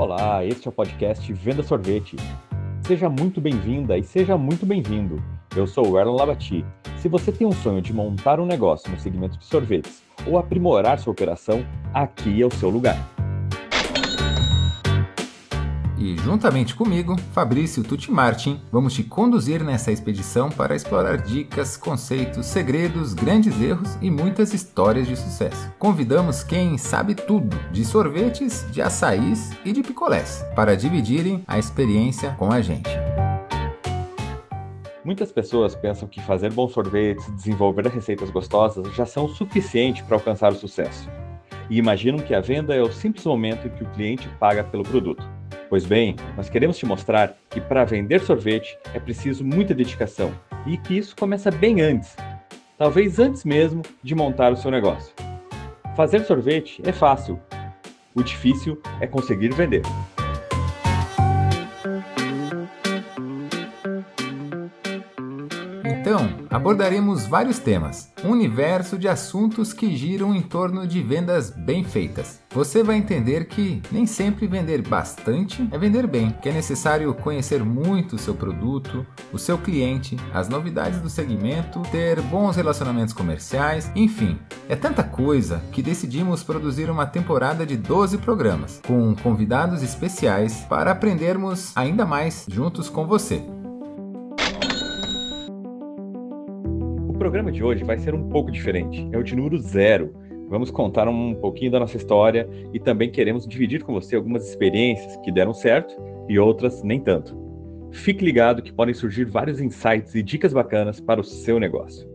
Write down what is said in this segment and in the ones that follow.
Olá, este é o podcast Venda Sorvete. Seja muito bem-vinda e seja muito bem-vindo. Eu sou o Erlon Labati. Se você tem um sonho de montar um negócio no segmento de sorvetes ou aprimorar sua operação, aqui é o seu lugar e, juntamente comigo, Fabrício Tutti Martin, vamos te conduzir nessa expedição para explorar dicas, conceitos, segredos, grandes erros e muitas histórias de sucesso. Convidamos quem sabe tudo de sorvetes, de açaís e de picolés para dividirem a experiência com a gente. Muitas pessoas pensam que fazer bons sorvetes, desenvolver receitas gostosas já são suficiente para alcançar o sucesso. E imaginam que a venda é o simples momento em que o cliente paga pelo produto. Pois bem, nós queremos te mostrar que para vender sorvete é preciso muita dedicação e que isso começa bem antes, talvez antes mesmo de montar o seu negócio. Fazer sorvete é fácil, o difícil é conseguir vender. Então, abordaremos vários temas, um universo de assuntos que giram em torno de vendas bem feitas. Você vai entender que nem sempre vender bastante é vender bem, que é necessário conhecer muito o seu produto, o seu cliente, as novidades do segmento, ter bons relacionamentos comerciais, enfim, é tanta coisa que decidimos produzir uma temporada de 12 programas, com convidados especiais para aprendermos ainda mais juntos com você. Programa de hoje vai ser um pouco diferente. É o de número zero. Vamos contar um pouquinho da nossa história e também queremos dividir com você algumas experiências que deram certo e outras nem tanto. Fique ligado que podem surgir vários insights e dicas bacanas para o seu negócio.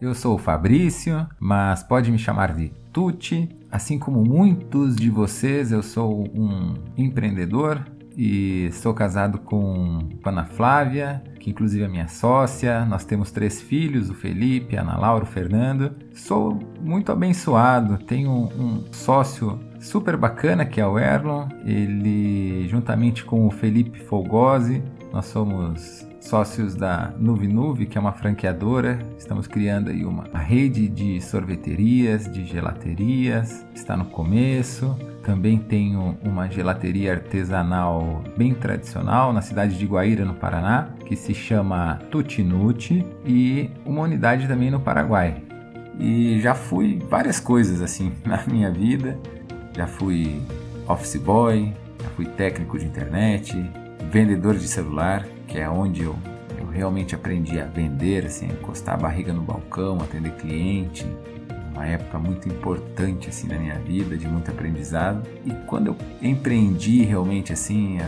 Eu sou o Fabrício, mas pode me chamar de Tuti. Assim como muitos de vocês, eu sou um empreendedor, e sou casado com Ana Flávia, que inclusive é minha sócia. Nós temos três filhos, o Felipe, a Ana Laura, o Fernando. Sou muito abençoado, tenho um sócio super bacana que é o Erlon. Ele, juntamente com o Felipe Folgose, nós somos sócios da Nuve Nuve, que é uma franqueadora. Estamos criando aí uma rede de sorveterias, de gelaterias. Está no começo. Também tenho uma gelateria artesanal bem tradicional na cidade de Guaíra, no Paraná, que se chama Tutinuti, e uma unidade também no Paraguai. E já fui várias coisas assim na minha vida. Já fui office boy, já fui técnico de internet, vendedor de celular, que é onde eu, eu realmente aprendi a vender, assim, encostar a barriga no balcão, atender cliente, uma época muito importante assim na minha vida, de muito aprendizado. E quando eu empreendi realmente assim,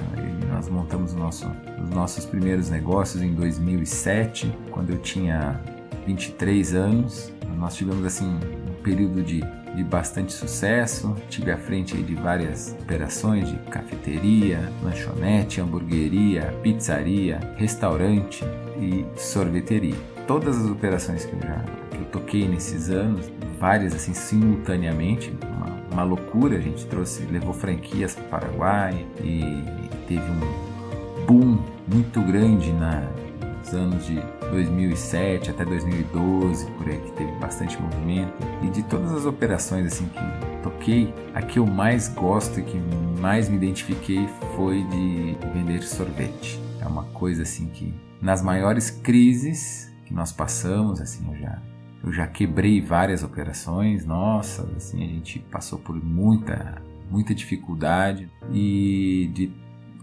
nós montamos nosso, os nossos primeiros negócios em 2007, quando eu tinha 23 anos. Nós tivemos assim um período de, de bastante sucesso. Tive à frente de várias operações de cafeteria, lanchonete, hamburgueria, pizzaria, restaurante e sorveteria. Todas as operações que eu já que eu toquei nesses anos, várias assim simultaneamente, uma, uma loucura. A gente trouxe, levou franquias para o Paraguai e teve um boom muito grande na, nos anos de 2007 até 2012, por aí que teve bastante movimento. E de todas as operações assim que toquei, a que eu mais gosto e que mais me identifiquei foi de vender sorvete. É uma coisa assim que nas maiores crises que nós passamos, assim, eu já eu já quebrei várias operações, nossa, assim, a gente passou por muita, muita dificuldade e de,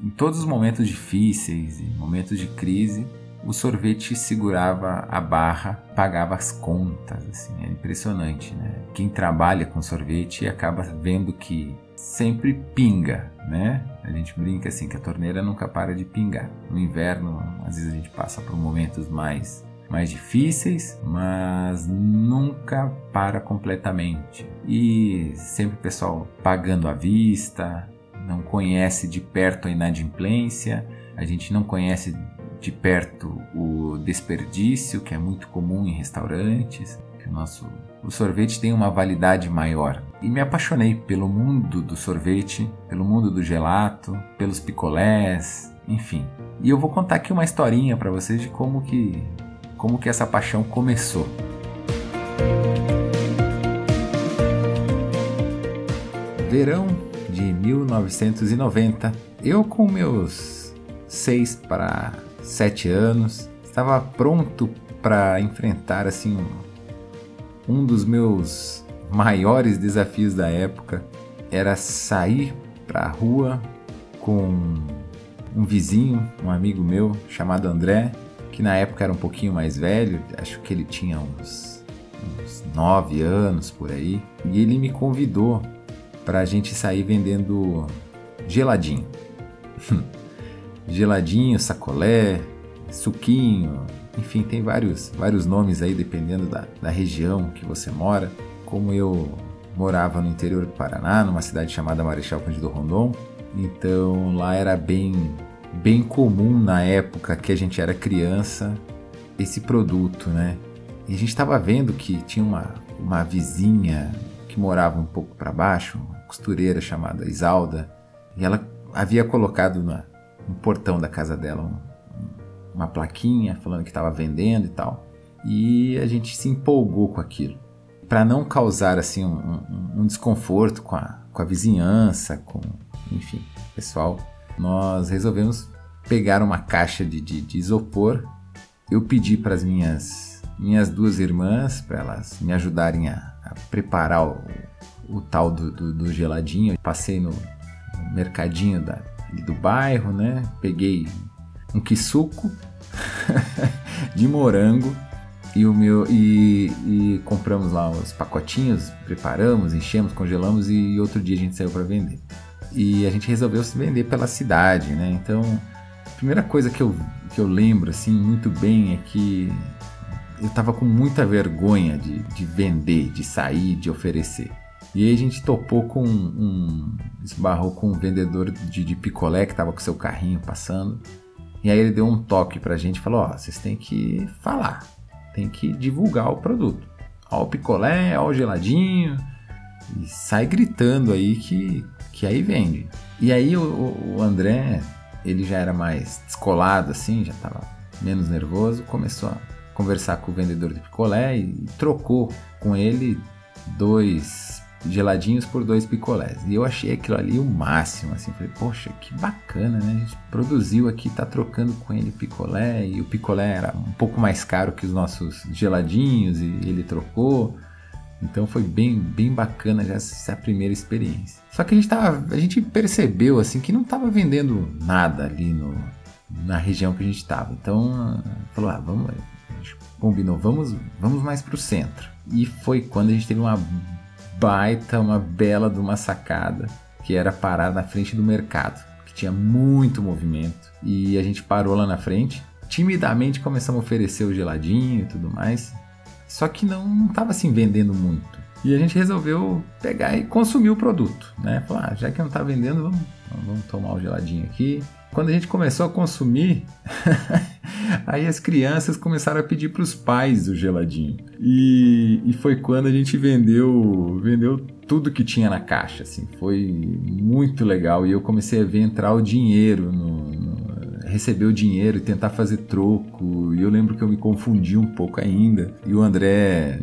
em todos os momentos difíceis e momentos de crise, o sorvete segurava a barra, pagava as contas, assim, é impressionante, né? Quem trabalha com sorvete acaba vendo que sempre pinga, né? A gente brinca assim que a torneira nunca para de pingar. No inverno, às vezes a gente passa por momentos mais mais difíceis, mas nunca para completamente. E sempre o pessoal pagando à vista, não conhece de perto a inadimplência, a gente não conhece de perto o desperdício, que é muito comum em restaurantes, o nosso o sorvete tem uma validade maior. E me apaixonei pelo mundo do sorvete, pelo mundo do gelato, pelos picolés, enfim. E eu vou contar aqui uma historinha para vocês de como que como que essa paixão começou. verão de 1990. Eu, com meus 6 para 7 anos, estava pronto para enfrentar assim um, dos meus maiores desafios da época. Era sair para a rua com um vizinho, um amigo meu chamado André, que na época era um pouquinho mais velho, acho que ele tinha uns, uns 9 anos por aí, e ele me convidou para a gente sair vendendo geladinho. geladinho, sacolé, suquinho, enfim, tem vários, vários nomes aí dependendo da, da região que você mora. Como eu morava no interior do Paraná, numa cidade chamada Marechal Cândido Rondon, então lá era bem, bem comum na época que a gente era criança esse produto, né? E a gente estava vendo que tinha uma, uma vizinha que morava um pouco para baixo, uma costureira chamada Isalda, e ela havia colocado na, no portão da casa dela um, uma plaquinha falando que estava vendendo e tal. E a gente se empolgou com aquilo. Para não causar assim um, um, um, desconforto com a, com a vizinhança, com enfim, pessoal, nós resolvemos pegar uma caixa de, de, de isopor. Eu pedi para as minhas, minhas duas irmãs para elas me ajudarem a, a preparar o, o tal do, do, do, geladinho. passei no, no mercadinho da, do bairro, né? Peguei um quisuco de morango e o meu e, e, compramos lá os pacotinhos, preparamos, enchemos, congelamos e outro dia a gente saiu para vender. E a gente resolveu se vender pela cidade, né? Então, a primeira coisa que eu, que eu lembro assim muito bem é que eu tava com muita vergonha de, de vender, de sair, de oferecer. E aí a gente topou com um. esbarrou com um vendedor de, de picolé que tava com seu carrinho passando. E aí ele deu um toque pra gente e falou: Ó, vocês têm que falar, tem que divulgar o produto. Ó, o picolé, ó, o geladinho. E sai gritando aí que, que aí vende. E aí o, o André, ele já era mais descolado assim, já tava menos nervoso, começou a conversar com o vendedor de picolé e trocou com ele dois geladinhos por dois picolés. E eu achei aquilo ali o máximo, assim, falei, poxa, que bacana, né? A gente produziu aqui, tá trocando com ele picolé, e o picolé era um pouco mais caro que os nossos geladinhos, e ele trocou. Então foi bem, bem bacana essa primeira experiência. Só que a gente, tava, a gente percebeu assim que não estava vendendo nada ali no, na região que a gente estava. Então falou, ah, vamos, combinou, vamos, vamos mais para o centro. E foi quando a gente teve uma baita, uma bela de uma sacada, que era parar na frente do mercado, que tinha muito movimento. E a gente parou lá na frente, timidamente começamos a oferecer o geladinho e tudo mais, só que não estava assim vendendo muito. E a gente resolveu pegar e consumir o produto, né? Falar, ah, já que não está vendendo, vamos, vamos tomar o geladinho aqui. Quando a gente começou a consumir, aí as crianças começaram a pedir para os pais o geladinho. E, e foi quando a gente vendeu, vendeu tudo que tinha na caixa, assim. Foi muito legal e eu comecei a ver entrar o dinheiro no receber o dinheiro e tentar fazer troco. E eu lembro que eu me confundi um pouco ainda. E o André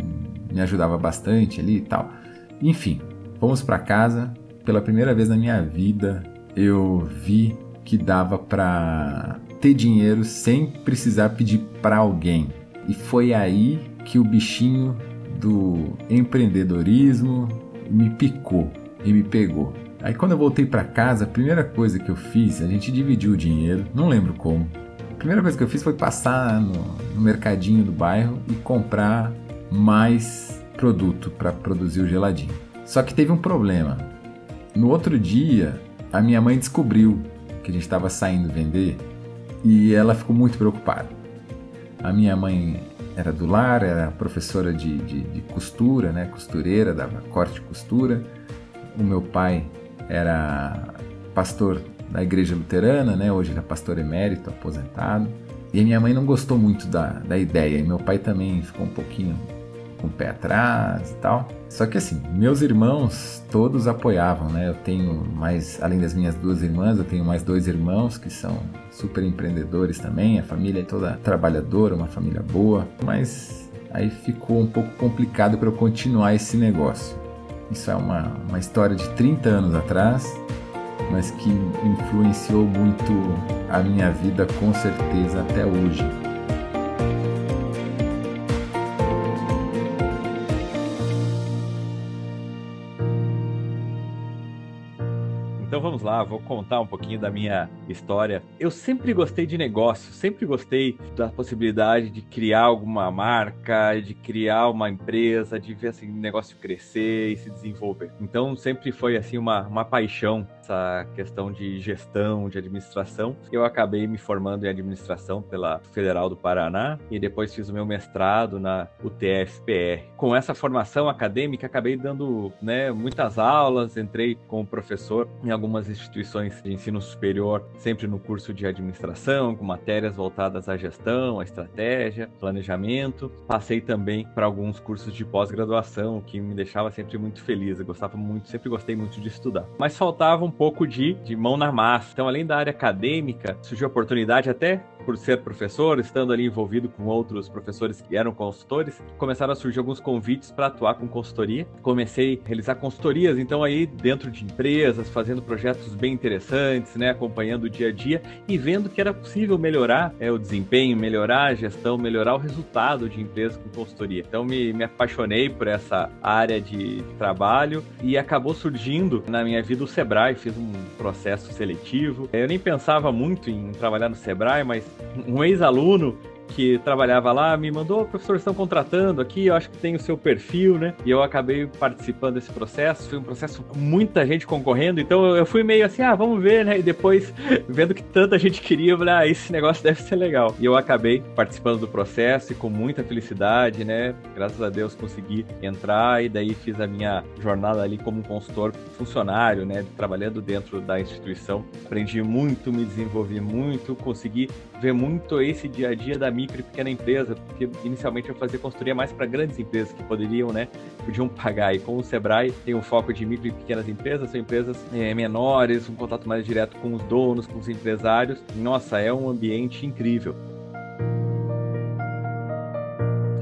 me ajudava bastante ali e tal. Enfim, fomos para casa. Pela primeira vez na minha vida, eu vi que dava para ter dinheiro sem precisar pedir para alguém. E foi aí que o bichinho do empreendedorismo me picou e me pegou. Aí quando eu voltei para casa, a primeira coisa que eu fiz, a gente dividiu o dinheiro, não lembro como. A primeira coisa que eu fiz foi passar no, no mercadinho do bairro e comprar mais produto para produzir o geladinho. Só que teve um problema. No outro dia, a minha mãe descobriu que a gente estava saindo vender e ela ficou muito preocupada. A minha mãe era do lar, era professora de, de, de costura, né, costureira, dava corte e costura. O meu pai era pastor da igreja luterana, né, hoje ele é pastor emérito, aposentado. E minha mãe não gostou muito da, da ideia, e meu pai também ficou um pouquinho com o pé atrás e tal. Só que assim, meus irmãos todos apoiavam, né? Eu tenho mais, além das minhas duas irmãs, eu tenho mais dois irmãos que são super empreendedores também. A família é toda trabalhadora, uma família boa, mas aí ficou um pouco complicado para eu continuar esse negócio. Isso é uma, uma história de 30 anos atrás, mas que influenciou muito a minha vida com certeza até hoje. Vamos lá, vou contar um pouquinho da minha história. Eu sempre gostei de negócio, sempre gostei da possibilidade de criar alguma marca, de criar uma empresa, de ver assim, o negócio crescer e se desenvolver. Então sempre foi assim uma, uma paixão essa questão de gestão, de administração. Eu acabei me formando em administração pela Federal do Paraná e depois fiz o meu mestrado na UTFPR. Com essa formação acadêmica, acabei dando né, muitas aulas, entrei como professor em algumas instituições de ensino superior, sempre no curso de administração, com matérias voltadas à gestão, à estratégia, planejamento. Passei também para alguns cursos de pós-graduação, que me deixava sempre muito feliz. Eu gostava muito, sempre gostei muito de estudar. Mas faltava um pouco de, de mão na massa. Então, além da área acadêmica, surgiu a oportunidade até por ser professor, estando ali envolvido com outros professores que eram consultores, começaram a surgir alguns convites para atuar com consultoria. Comecei a realizar consultorias, então aí dentro de empresas, fazendo projetos bem interessantes, né, acompanhando o dia a dia e vendo que era possível melhorar é, o desempenho, melhorar a gestão, melhorar o resultado de empresas com consultoria. Então me, me apaixonei por essa área de, de trabalho e acabou surgindo na minha vida o Sebrae, fiz um processo seletivo. Eu nem pensava muito em trabalhar no Sebrae, mas um ex-aluno que trabalhava lá me mandou, professor, estão contratando aqui, eu acho que tem o seu perfil, né? E eu acabei participando desse processo, foi um processo com muita gente concorrendo, então eu fui meio assim, ah, vamos ver, né? E depois, vendo que tanta gente queria, eu falei, ah, esse negócio deve ser legal. E eu acabei participando do processo e com muita felicidade, né? Graças a Deus consegui entrar e daí fiz a minha jornada ali como consultor funcionário, né? Trabalhando dentro da instituição. Aprendi muito, me desenvolvi muito, consegui ver muito esse dia a dia da micro e pequena empresa, porque inicialmente eu fazia consultoria mais para grandes empresas que poderiam, né, podiam pagar. E com o Sebrae tem um foco de micro e pequenas empresas, são empresas é, menores, um contato mais direto com os donos, com os empresários. Nossa, é um ambiente incrível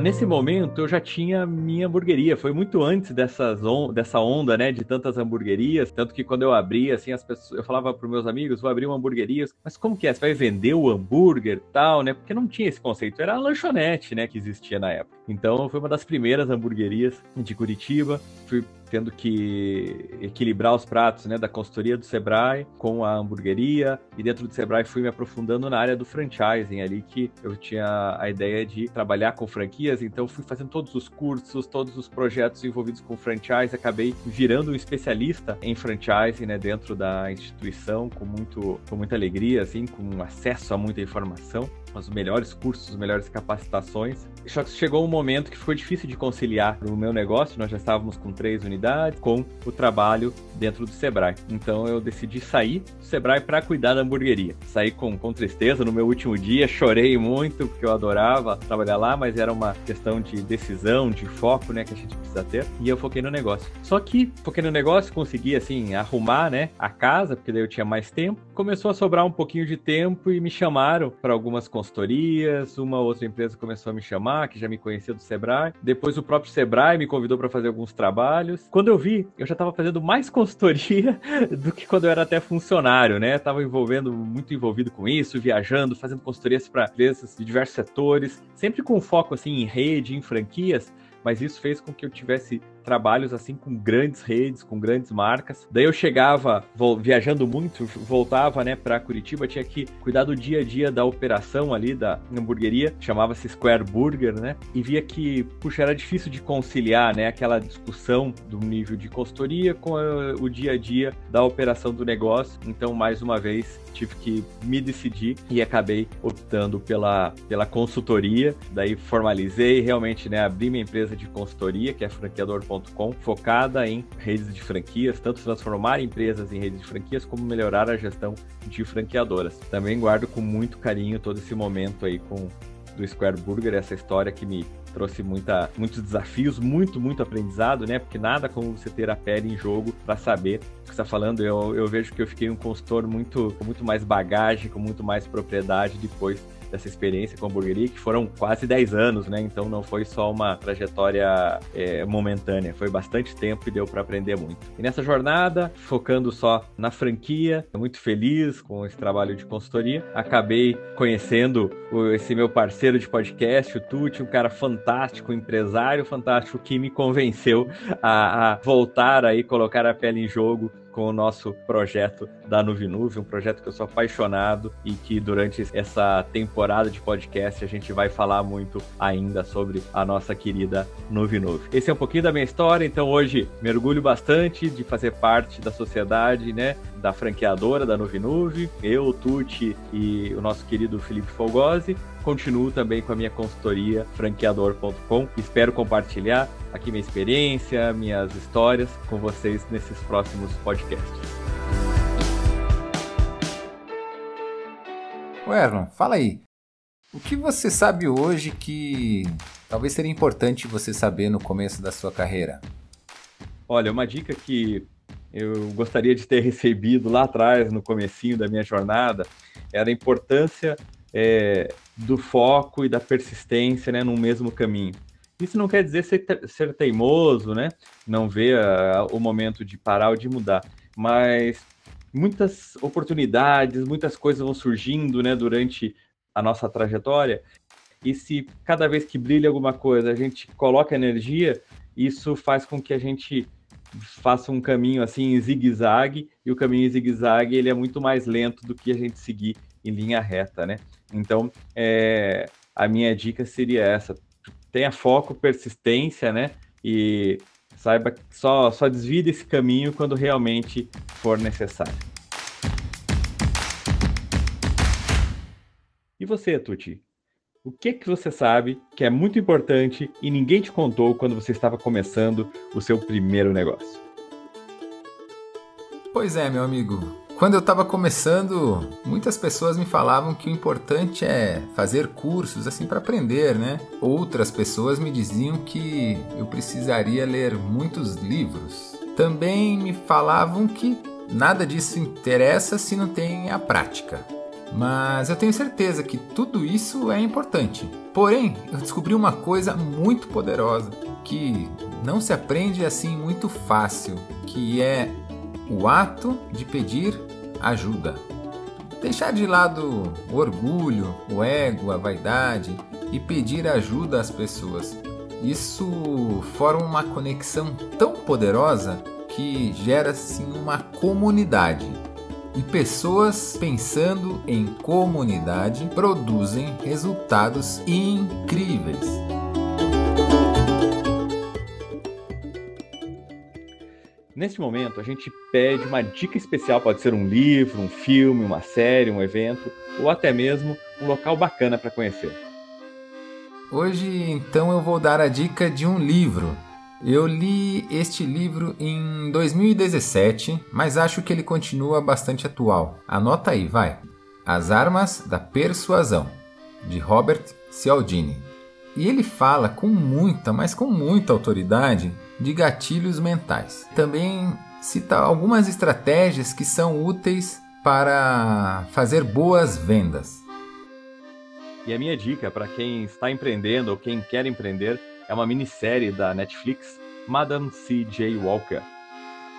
nesse momento eu já tinha minha hamburgueria. Foi muito antes dessas on dessa onda, né, de tantas hamburguerias. Tanto que quando eu abri, assim, as pessoas, eu falava para meus amigos, vou abrir uma hamburgueria. Mas como que é? Você vai vender o hambúrguer tal, né? Porque não tinha esse conceito. Era a lanchonete, né, que existia na época. Então foi uma das primeiras hamburguerias de Curitiba. Fui tendo que equilibrar os pratos né, da consultoria do Sebrae com a hamburgueria. E dentro do Sebrae fui me aprofundando na área do franchising ali, que eu tinha a ideia de trabalhar com franquias. Então fui fazendo todos os cursos, todos os projetos envolvidos com franchise. Acabei virando um especialista em franchising né, dentro da instituição, com, muito, com muita alegria, assim, com acesso a muita informação os melhores cursos, as melhores capacitações. Só que chegou um momento que ficou difícil de conciliar o meu negócio, nós já estávamos com três unidades, com o trabalho dentro do Sebrae. Então eu decidi sair do Sebrae para cuidar da hamburgueria. Saí com, com tristeza no meu último dia, chorei muito, porque eu adorava trabalhar lá, mas era uma questão de decisão, de foco, né, que a gente precisa ter. E eu foquei no negócio. Só que foquei no negócio, consegui, assim, arrumar, né, a casa, porque daí eu tinha mais tempo. Começou a sobrar um pouquinho de tempo e me chamaram para algumas consultorias, uma outra empresa começou a me chamar, que já me conhecia do Sebrae. Depois o próprio Sebrae me convidou para fazer alguns trabalhos. Quando eu vi, eu já estava fazendo mais consultoria do que quando eu era até funcionário, né? Tava envolvendo muito envolvido com isso, viajando, fazendo consultorias para empresas de diversos setores, sempre com foco assim em rede, em franquias, mas isso fez com que eu tivesse trabalhos assim com grandes redes, com grandes marcas. Daí eu chegava viajando muito, voltava, né, para Curitiba, tinha que cuidar do dia a dia da operação ali da hamburgueria, chamava-se Square Burger, né? E via que, puxa, era difícil de conciliar, né, aquela discussão do nível de consultoria com a, o dia a dia da operação do negócio. Então, mais uma vez, tive que me decidir e acabei optando pela, pela consultoria. Daí formalizei, realmente, né, abri minha empresa de consultoria, que é franqueador.com focada em redes de franquias, tanto transformar empresas em redes de franquias, como melhorar a gestão de franqueadoras. Também guardo com muito carinho todo esse momento aí com do Square Burger, essa história que me trouxe muita, muitos desafios, muito, muito aprendizado, né? Porque nada como você ter a pele em jogo para saber o que está falando. Eu, eu vejo que eu fiquei um consultor muito, com muito mais bagagem, com muito mais propriedade depois dessa experiência com a hamburgueria, que foram quase 10 anos, né? Então não foi só uma trajetória é, momentânea, foi bastante tempo e deu para aprender muito. E nessa jornada, focando só na franquia, muito feliz com esse trabalho de consultoria, acabei conhecendo esse meu parceiro de podcast, o Tuti, um cara fantástico, um empresário fantástico que me convenceu a, a voltar aí, colocar a pele em jogo com o nosso projeto da Nuvinuve, um projeto que eu sou apaixonado e que durante essa temporada de podcast a gente vai falar muito ainda sobre a nossa querida Nuvinuve. Esse é um pouquinho da minha história, então hoje mergulho bastante de fazer parte da sociedade, né, da franqueadora da Nuvinuve, eu, o Tuti e o nosso querido Felipe Fogosi. Continuo também com a minha consultoria franqueador.com. Espero compartilhar aqui minha experiência, minhas histórias com vocês nesses próximos podcasts. O Erlon, fala aí. O que você sabe hoje que talvez seria importante você saber no começo da sua carreira? Olha, uma dica que eu gostaria de ter recebido lá atrás, no comecinho da minha jornada, era a importância é, do foco e da persistência né, no mesmo caminho. Isso não quer dizer ser, ser teimoso, né? Não ver a, o momento de parar ou de mudar, mas muitas oportunidades, muitas coisas vão surgindo, né, durante a nossa trajetória. E se cada vez que brilha alguma coisa a gente coloca energia, isso faz com que a gente faça um caminho assim em zigue-zague, e o caminho em zigue-zague ele é muito mais lento do que a gente seguir em linha reta, né? Então, é, a minha dica seria essa: tenha foco, persistência, né? E saiba que só, só desvie desse caminho quando realmente for necessário. E você, Tuti? O que que você sabe que é muito importante e ninguém te contou quando você estava começando o seu primeiro negócio? Pois é, meu amigo. Quando eu estava começando, muitas pessoas me falavam que o importante é fazer cursos assim para aprender, né? Outras pessoas me diziam que eu precisaria ler muitos livros. Também me falavam que nada disso interessa se não tem a prática. Mas eu tenho certeza que tudo isso é importante. Porém, eu descobri uma coisa muito poderosa que não se aprende assim muito fácil, que é o ato de pedir ajuda. Deixar de lado o orgulho, o ego, a vaidade e pedir ajuda às pessoas. Isso forma uma conexão tão poderosa que gera assim uma comunidade. E pessoas pensando em comunidade produzem resultados incríveis. Neste momento, a gente pede uma dica especial, pode ser um livro, um filme, uma série, um evento, ou até mesmo um local bacana para conhecer. Hoje, então, eu vou dar a dica de um livro. Eu li este livro em 2017, mas acho que ele continua bastante atual. Anota aí, vai. As Armas da Persuasão, de Robert Cialdini. E ele fala com muita, mas com muita autoridade de gatilhos mentais. Também cita algumas estratégias que são úteis para fazer boas vendas. E a minha dica para quem está empreendendo ou quem quer empreender é uma minissérie da Netflix, Madame C.J. Walker.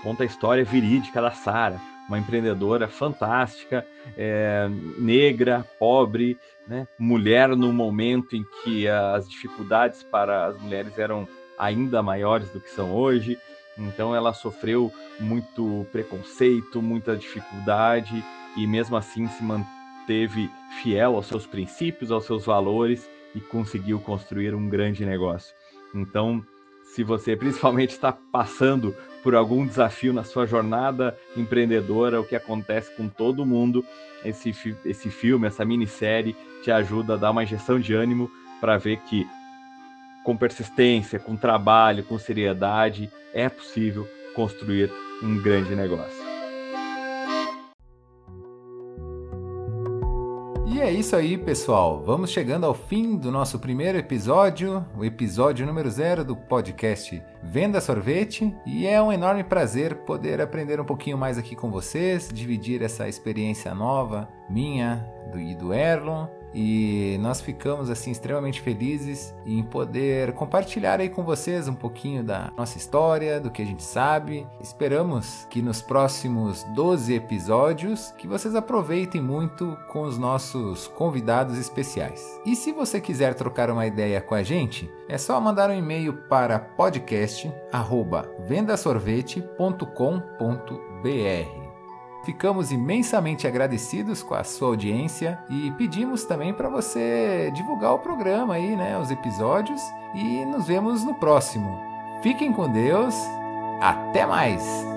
Conta a história verídica da Sarah, uma empreendedora fantástica, é, negra, pobre, né? mulher no momento em que as dificuldades para as mulheres eram ainda maiores do que são hoje. Então ela sofreu muito preconceito, muita dificuldade e mesmo assim se manteve fiel aos seus princípios, aos seus valores e conseguiu construir um grande negócio. Então, se você principalmente está passando por algum desafio na sua jornada empreendedora, o que acontece com todo mundo, esse, esse filme, essa minissérie te ajuda a dar uma injeção de ânimo para ver que com persistência, com trabalho, com seriedade, é possível construir um grande negócio. É isso aí, pessoal. Vamos chegando ao fim do nosso primeiro episódio, o episódio número zero do podcast Venda Sorvete. E é um enorme prazer poder aprender um pouquinho mais aqui com vocês, dividir essa experiência nova minha do, e do Erlon e nós ficamos assim extremamente felizes em poder compartilhar aí com vocês um pouquinho da nossa história, do que a gente sabe. Esperamos que nos próximos 12 episódios que vocês aproveitem muito com os nossos convidados especiais. E se você quiser trocar uma ideia com a gente, é só mandar um e-mail para podcast@vendasorvete.com.br. Ficamos imensamente agradecidos com a sua audiência e pedimos também para você divulgar o programa aí, né, os episódios e nos vemos no próximo. Fiquem com Deus. Até mais.